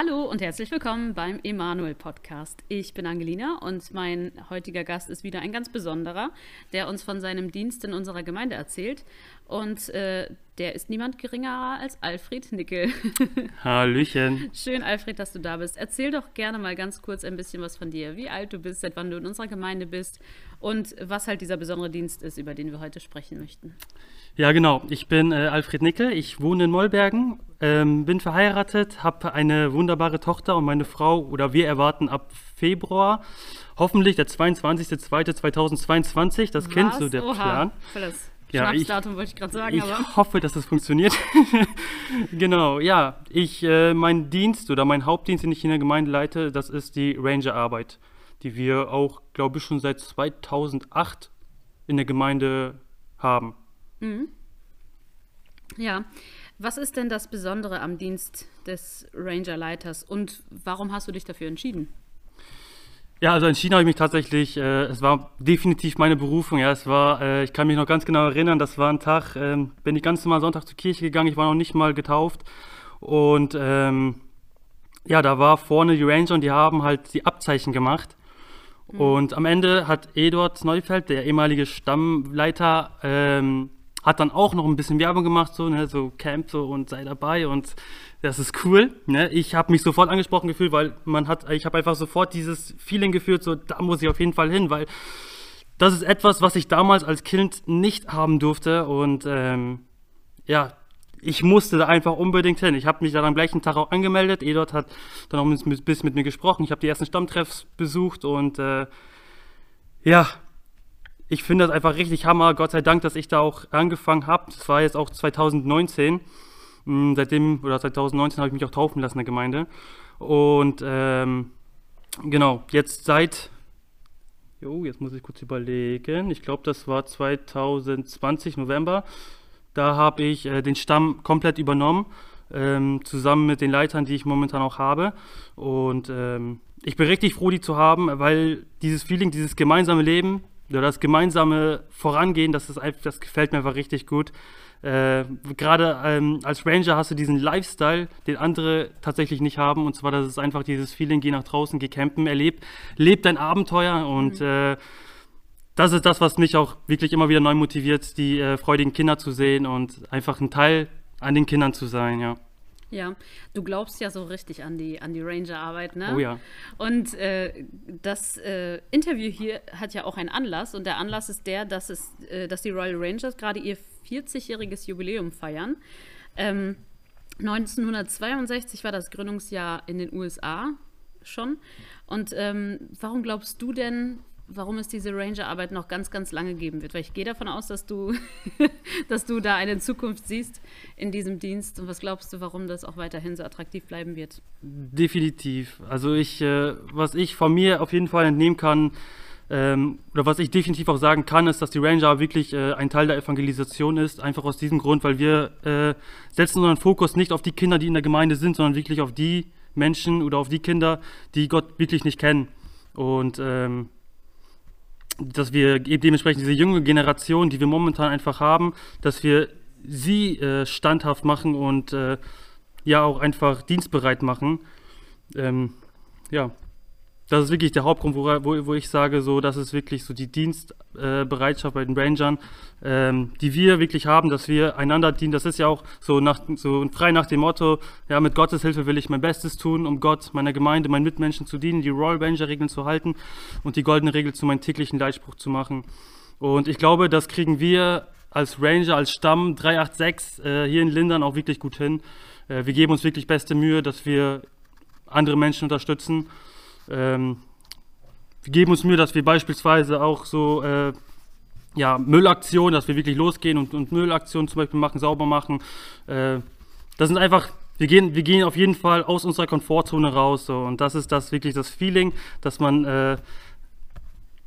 Hallo und herzlich willkommen beim Emanuel Podcast. Ich bin Angelina und mein heutiger Gast ist wieder ein ganz besonderer, der uns von seinem Dienst in unserer Gemeinde erzählt. Und äh, der ist niemand geringerer als Alfred Nickel. Hallöchen. Schön, Alfred, dass du da bist. Erzähl doch gerne mal ganz kurz ein bisschen was von dir, wie alt du bist, seit wann du in unserer Gemeinde bist und was halt dieser besondere Dienst ist, über den wir heute sprechen möchten. Ja, genau. Ich bin äh, Alfred Nickel. Ich wohne in Molbergen, ähm, bin verheiratet, habe eine wunderbare Tochter und meine Frau oder wir erwarten ab Februar hoffentlich der 22.02.2022 das Was? Kind, so der Oha. Plan. Voll das ja, Schnapsdatum wollte ich gerade sagen. Ich aber. hoffe, dass es das funktioniert. genau, ja. Ich, äh, mein Dienst oder mein Hauptdienst, den ich in der Gemeinde leite, das ist die Rangerarbeit, die wir auch, glaube ich, schon seit 2008 in der Gemeinde haben. Mhm. Ja. Was ist denn das Besondere am Dienst des Rangerleiters und warum hast du dich dafür entschieden? Ja, also entschieden habe ich mich tatsächlich, äh, es war definitiv meine Berufung. Ja, es war, äh, ich kann mich noch ganz genau erinnern, das war ein Tag, äh, bin ich ganz normal Sonntag zur Kirche gegangen, ich war noch nicht mal getauft. Und ähm, ja, da war vorne die Ranger und die haben halt die Abzeichen gemacht. Mhm. Und am Ende hat Eduard Neufeld, der ehemalige Stammleiter, ähm, hat dann auch noch ein bisschen Werbung gemacht, so, ne, so Camp so und sei dabei und das ist cool. Ne? Ich habe mich sofort angesprochen gefühlt, weil man hat, ich habe einfach sofort dieses Feeling gefühlt, so da muss ich auf jeden Fall hin, weil das ist etwas, was ich damals als Kind nicht haben durfte und ähm, ja, ich musste da einfach unbedingt hin. Ich habe mich dann am gleichen Tag auch angemeldet. Edot hat dann auch ein bisschen mit mir gesprochen. Ich habe die ersten Stammtreffs besucht und äh, ja, ich finde das einfach richtig Hammer. Gott sei Dank, dass ich da auch angefangen habe. Das war jetzt auch 2019. Hm, seitdem, oder 2019 habe ich mich auch taufen lassen in der Gemeinde. Und ähm, genau, jetzt seit, jo, jetzt muss ich kurz überlegen, ich glaube, das war 2020, November. Da habe ich äh, den Stamm komplett übernommen, ähm, zusammen mit den Leitern, die ich momentan auch habe. Und ähm, ich bin richtig froh, die zu haben, weil dieses Feeling, dieses gemeinsame Leben, oder das gemeinsame Vorangehen, das, ist, das gefällt mir einfach richtig gut. Äh, Gerade ähm, als Ranger hast du diesen Lifestyle, den andere tatsächlich nicht haben. Und zwar, das ist einfach dieses Feeling, geh nach draußen, geh campen, erleb, leb dein Abenteuer. Und mhm. äh, das ist das, was mich auch wirklich immer wieder neu motiviert, die äh, freudigen Kinder zu sehen und einfach ein Teil an den Kindern zu sein, ja. Ja, du glaubst ja so richtig an die, an die Ranger-Arbeit, ne? Oh ja. Und äh, das äh, Interview hier hat ja auch einen Anlass und der Anlass ist der, dass, es, äh, dass die Royal Rangers gerade ihr 40-jähriges Jubiläum feiern. Ähm, 1962 war das Gründungsjahr in den USA schon. Und ähm, warum glaubst du denn, warum es diese Ranger-Arbeit noch ganz, ganz lange geben wird. Weil ich gehe davon aus, dass du, dass du da eine Zukunft siehst in diesem Dienst. Und was glaubst du, warum das auch weiterhin so attraktiv bleiben wird? Definitiv. Also ich, äh, was ich von mir auf jeden Fall entnehmen kann, ähm, oder was ich definitiv auch sagen kann, ist, dass die Ranger wirklich äh, ein Teil der Evangelisation ist. Einfach aus diesem Grund, weil wir äh, setzen unseren Fokus nicht auf die Kinder, die in der Gemeinde sind, sondern wirklich auf die Menschen oder auf die Kinder, die Gott wirklich nicht kennen. Und ähm, dass wir dementsprechend diese junge Generation, die wir momentan einfach haben, dass wir sie äh, standhaft machen und äh, ja auch einfach dienstbereit machen. Ähm, ja, das ist wirklich der Hauptgrund, wo, wo, wo, ich sage, so, das ist wirklich so die Dienstbereitschaft bei den Rangern, ähm, die wir wirklich haben, dass wir einander dienen. Das ist ja auch so, nach, so frei nach dem Motto, ja, mit Gottes Hilfe will ich mein Bestes tun, um Gott, meiner Gemeinde, meinen Mitmenschen zu dienen, die Royal Ranger-Regeln zu halten und die goldene Regel zu meinem täglichen Leitspruch zu machen. Und ich glaube, das kriegen wir als Ranger, als Stamm 386 äh, hier in Lindern auch wirklich gut hin. Äh, wir geben uns wirklich beste Mühe, dass wir andere Menschen unterstützen ähm, wir geben uns Mühe, dass wir beispielsweise auch so äh, ja, Müllaktionen, dass wir wirklich losgehen und, und Müllaktionen zum Beispiel machen, sauber machen. Äh, das sind einfach, wir gehen, wir gehen auf jeden Fall aus unserer Komfortzone raus. So, und das ist das wirklich das Feeling, dass man äh,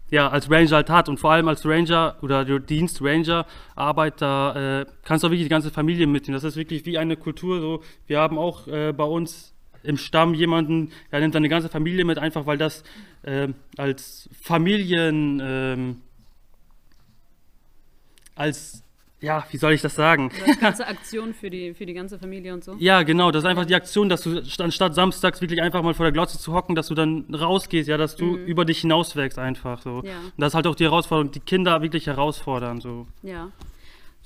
ja, als Ranger halt hat. Und vor allem als Ranger oder Dienst Ranger Arbeit, da äh, kannst du auch wirklich die ganze Familie mitnehmen. Das ist wirklich wie eine Kultur. So. Wir haben auch äh, bei uns im Stamm jemanden, er nimmt seine ganze Familie mit, einfach weil das äh, als Familien, äh, als ja, wie soll ich das sagen? Das ganze Aktion für die, für die ganze Familie und so. Ja, genau, das ist einfach die Aktion, dass du anstatt samstags wirklich einfach mal vor der Glotze zu hocken, dass du dann rausgehst, ja, dass du über dich hinauswächst einfach so. Ja. Und das ist halt auch die Herausforderung, die Kinder wirklich herausfordern so. Ja.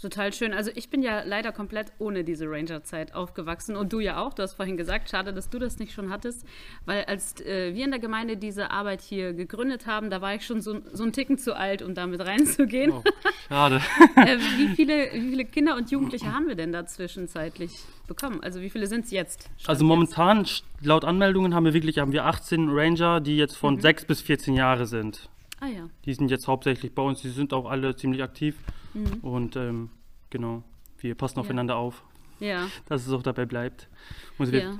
Total schön. Also ich bin ja leider komplett ohne diese Ranger-Zeit aufgewachsen und du ja auch. Du hast vorhin gesagt, schade, dass du das nicht schon hattest, weil als äh, wir in der Gemeinde diese Arbeit hier gegründet haben, da war ich schon so, so einen Ticken zu alt, um damit reinzugehen. Oh, schade. äh, wie, viele, wie viele Kinder und Jugendliche haben wir denn da zwischenzeitlich bekommen? Also wie viele sind es jetzt? Also momentan, st- laut Anmeldungen haben wir wirklich haben wir 18 Ranger, die jetzt von 6 bis 14 Jahre sind. jetzt? Ah ja. Die sind jetzt hauptsächlich bei uns, die sind auch alle ziemlich aktiv. Und ähm, genau, wir passen Ja. aufeinander auf, Ja. dass es auch dabei bleibt. Und Ja.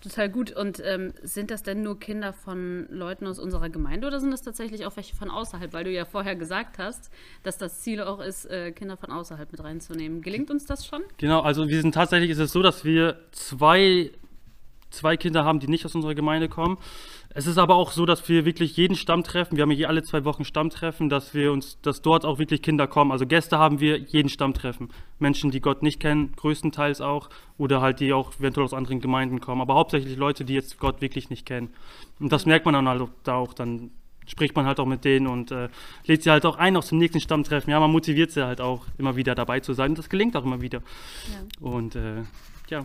Total gut. Und ähm, sind das denn nur Kinder von Leuten aus unserer Gemeinde oder sind das tatsächlich auch welche von außerhalb? Weil du ja vorher gesagt hast, dass das Ziel auch ist, äh, Kinder von außerhalb mit reinzunehmen. Gelingt uns das schon? Genau, also wir sind tatsächlich, ist es so, dass wir zwei, zwei Kinder haben, die nicht aus unserer Gemeinde kommen. Es ist aber auch so, dass wir wirklich jeden Stamm treffen. Wir haben hier alle zwei Wochen Stammtreffen, dass wir uns, dass dort auch wirklich Kinder kommen. Also Gäste haben wir jeden Stammtreffen. Menschen, die Gott nicht kennen, größtenteils auch, oder halt die auch eventuell aus anderen Gemeinden kommen. Aber hauptsächlich Leute, die jetzt Gott wirklich nicht kennen. Und das merkt man dann halt auch, da auch dann spricht man halt auch mit denen und äh, lädt sie halt auch ein, auch zum nächsten Stammtreffen. Ja, man motiviert sie halt auch immer wieder dabei zu sein. Das gelingt auch immer wieder. Ja. Und äh, ja,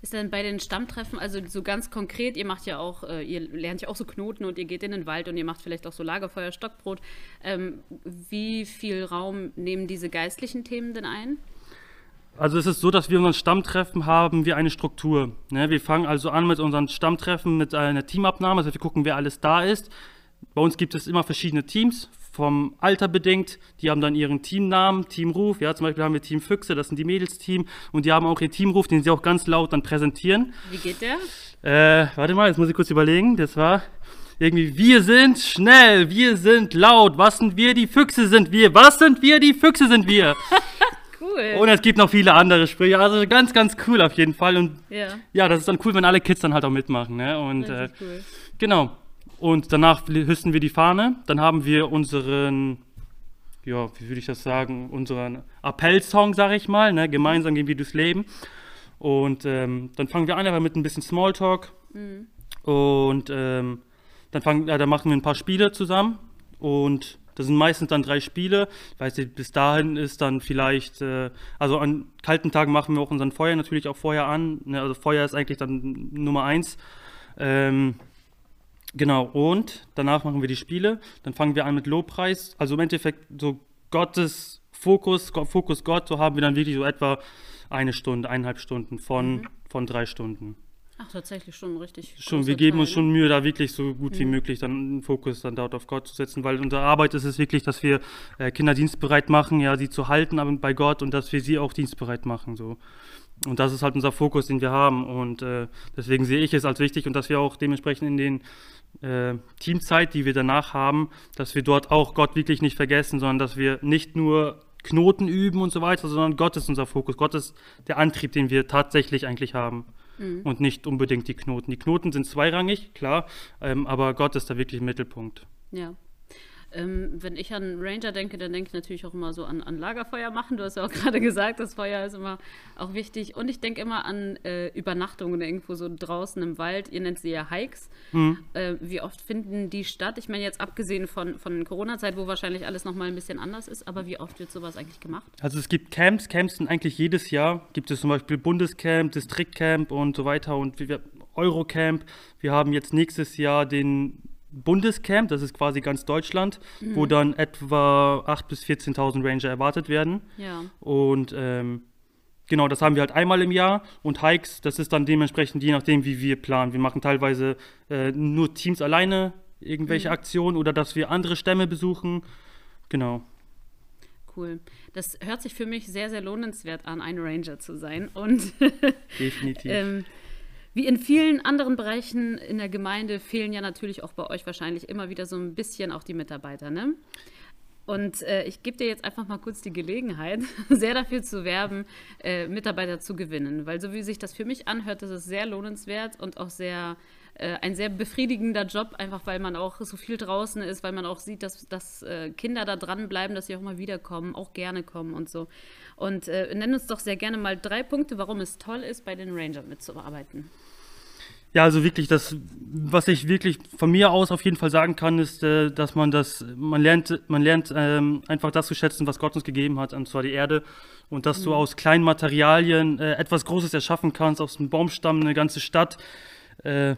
Ist denn bei den Stammtreffen, also so ganz konkret, ihr macht ja auch, äh, ihr lernt ja auch so Knoten und ihr geht in den Wald und ihr macht vielleicht auch so Lagerfeuer, Stockbrot. Ähm, wie viel Raum nehmen diese geistlichen Themen denn ein? also es ist so, dass wir unseren Stammtreffen haben, wir eine Struktur. Ne? Wir fangen also an mit unseren Stammtreffen mit einer Teamabnahme, also wir gucken, wer alles da ist. Bei uns gibt es immer verschiedene Teams, vom Alter bedingt. Die haben dann ihren Teamnamen, Teamruf. Ja, zum Beispiel haben wir Team Füchse, das sind die Mädelsteam. Und die haben auch ihren Teamruf, den sie auch ganz laut dann präsentieren. Wie geht der? Äh, warte mal, jetzt muss ich kurz überlegen. Das war irgendwie, wir sind schnell, wir sind laut. Was sind wir? Die Füchse sind wir. Was sind wir? Die Füchse sind wir. Cool. Und es gibt noch viele andere Sprüche. Also ganz, ganz cool auf jeden Fall. Und ja, ja, das ist dann cool, wenn alle Kids dann halt auch mitmachen. Ne? Und äh, cool. genau. Und danach hüsten wir die Fahne. Dann haben wir unseren, ja, wie würde ich das sagen, unseren Appellsong, sag ich mal. Ne? Gemeinsam gehen wir durchs Leben. Und ähm, dann fangen wir an aber mit ein bisschen Smalltalk. Und ähm, dann, fangen, äh, dann machen wir ein paar Spiele zusammen. Und das sind meistens dann drei Spiele. Ich weiß nicht, bis dahin ist dann vielleicht, äh, also an kalten Tagen machen wir auch unseren Feuer natürlich auch vorher an. Ne? Also Feuer ist eigentlich dann Nummer eins. Ähm, genau, und danach machen wir die Spiele. Dann fangen wir an mit Lobpreis. Also im Endeffekt so Gottes Fokus, Fokus Gott, so haben wir dann wirklich so etwa eine Stunde, eineinhalb Stunden von, von drei Stunden. Ach, tatsächlich schon richtig. Schon, wir geben uns Teil, schon Mühe, da wirklich so gut wie möglich dann einen Fokus dann dort auf Gott zu setzen, weil unsere Arbeit ist es wirklich, dass wir äh, Kinder dienstbereit machen, ja, sie zu halten aber bei Gott und dass wir sie auch dienstbereit machen, so. Und das ist halt unser Fokus, den wir haben und äh, deswegen sehe ich es als wichtig und dass wir auch dementsprechend in den äh, Teamzeit, die wir danach haben, dass wir dort auch Gott wirklich nicht vergessen, sondern dass wir nicht nur Knoten üben und so weiter, sondern Gott ist unser Fokus. Gott ist der Antrieb, den wir tatsächlich eigentlich haben und nicht unbedingt die Knoten. Die Knoten sind zweirangig, klar, ähm, aber Gott ist da wirklich im Mittelpunkt. Ja. Ähm, wenn ich an Ranger denke, dann denke ich natürlich auch immer so an, an Lagerfeuer machen. Du hast ja auch gerade gesagt, das Feuer ist immer auch wichtig. Und ich denke immer an äh, Übernachtungen irgendwo so draußen im Wald. Ihr nennt sie ja Hikes. Äh, wie oft finden die statt? Ich meine, jetzt abgesehen von, von Corona-Zeit, wo wahrscheinlich alles nochmal ein bisschen anders ist, aber wie oft wird sowas eigentlich gemacht? Also es gibt Camps, Camps sind eigentlich jedes Jahr, gibt es zum Beispiel Bundescamp, Distriktcamp und so weiter und wir, Eurocamp. Wir haben jetzt nächstes Jahr den Bundescamp, das ist quasi ganz Deutschland, wo dann etwa 8.000 bis 14.000 Ranger erwartet werden. Ja. Und ähm, genau, das haben wir halt einmal im Jahr. Und Hikes, das ist dann dementsprechend je nachdem, wie wir planen. Wir machen teilweise äh, nur Teams alleine irgendwelche Aktionen oder dass wir andere Stämme besuchen. Genau. Cool. Das hört sich für mich sehr, sehr lohnenswert an, ein Ranger zu sein. Und Definitiv. ähm, wie in vielen anderen Bereichen in der Gemeinde fehlen ja natürlich auch bei euch wahrscheinlich immer wieder so ein bisschen auch die Mitarbeiter, ne? Und äh, ich gebe dir jetzt einfach mal kurz die Gelegenheit, sehr dafür zu werben, äh, Mitarbeiter zu gewinnen. Weil so wie sich das für mich anhört, ist sehr lohnenswert und auch sehr ein sehr befriedigender Job, einfach weil man auch so viel draußen ist, weil man auch sieht, dass, dass äh, Kinder da dranbleiben, dass sie auch mal wiederkommen, auch gerne kommen und so. Und äh, nenn uns doch sehr gerne mal drei Punkte, warum es toll ist, bei den Rangers mitzuarbeiten. Ja, also wirklich, das, was ich wirklich von mir aus auf jeden Fall sagen kann, ist, äh, dass man das, man lernt, man lernt ähm, einfach das zu schätzen, was Gott uns gegeben hat, und zwar die Erde. Und dass mhm. du aus kleinen Materialien äh, etwas Großes erschaffen kannst, aus einem Baumstamm eine ganze Stadt. Äh,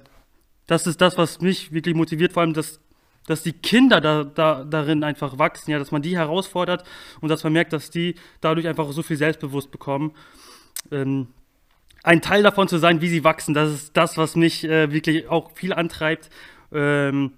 das ist das, was mich wirklich motiviert, vor allem, dass, dass die Kinder da, da, darin einfach wachsen, ja, dass man die herausfordert und dass man merkt, dass die dadurch einfach so viel Selbstbewusst bekommen. Ähm, ein Teil davon zu sein, wie sie wachsen, das ist das, was mich äh, wirklich auch viel antreibt. Ähm,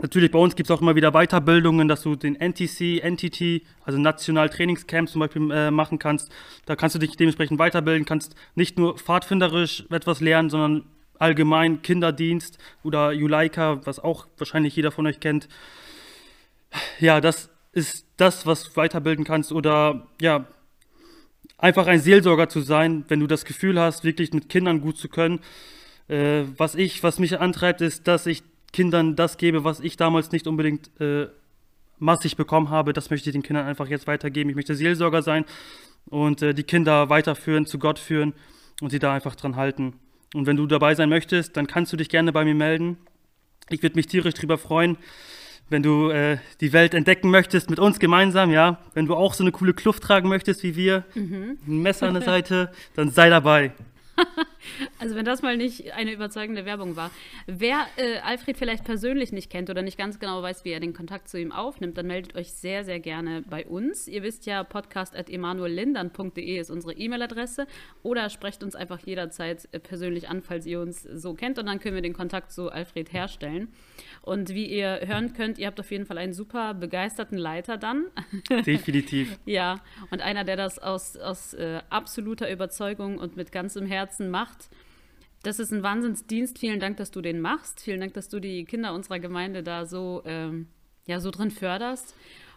natürlich bei uns gibt es auch immer wieder Weiterbildungen, dass du den NTC, NTT, also National Trainingscamp zum Beispiel äh, machen kannst. Da kannst du dich dementsprechend weiterbilden, kannst nicht nur pfadfinderisch etwas lernen, sondern allgemein Kinderdienst oder Juleika, was auch wahrscheinlich jeder von euch kennt. Ja, das ist das, was du weiterbilden kannst. Oder ja, einfach ein Seelsorger zu sein, wenn du das Gefühl hast, wirklich mit Kindern gut zu können. Äh, was ich, was mich antreibt, ist, dass ich Kindern das gebe, was ich damals nicht unbedingt äh, massig bekommen habe. Das möchte ich den Kindern einfach jetzt weitergeben. Ich möchte Seelsorger sein und äh, die Kinder weiterführen, zu Gott führen und sie da einfach dran halten. Und wenn du dabei sein möchtest, dann kannst du dich gerne bei mir melden. Ich würde mich tierisch darüber freuen wenn du äh, die Welt entdecken möchtest mit uns gemeinsam, ja, wenn du auch so eine coole Kluft tragen möchtest wie wir, mhm. ein Messer an der Seite, dann sei dabei. also wenn das mal nicht eine überzeugende Werbung war. Wer äh, Alfred vielleicht persönlich nicht kennt oder nicht ganz genau weiß, wie er den Kontakt zu ihm aufnimmt, dann meldet euch sehr, sehr gerne bei uns. Ihr wisst ja, podcast.emanuellindern.de ist unsere E-Mail-Adresse oder sprecht uns einfach jederzeit äh, persönlich an, falls ihr uns so kennt und dann können wir den Kontakt zu Alfred herstellen. Und wie ihr hören könnt, ihr habt auf jeden Fall einen super begeisterten Leiter dann. Definitiv. ja, und einer, der das aus, aus äh, absoluter Überzeugung und mit ganzem Herzen macht. Das ist ein Wahnsinnsdienst. Vielen Dank, dass du den machst. Vielen Dank, dass du die Kinder unserer Gemeinde da so, ähm, ja, so drin förderst.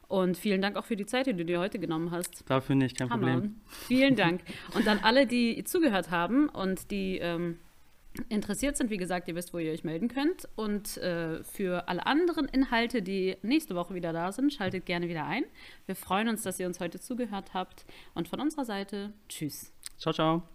Und vielen Dank auch für die Zeit, die du dir heute genommen hast. Dafür nicht, kein Hammer. Problem. Vielen Dank. Und an alle, die zugehört haben und die ähm, interessiert sind, wie gesagt, ihr wisst, wo ihr euch melden könnt. Und äh, für alle anderen Inhalte, die nächste Woche wieder da sind, schaltet gerne wieder ein. Wir freuen uns, dass ihr uns heute zugehört habt. Und von unserer Seite, tschüss. Ciao, ciao.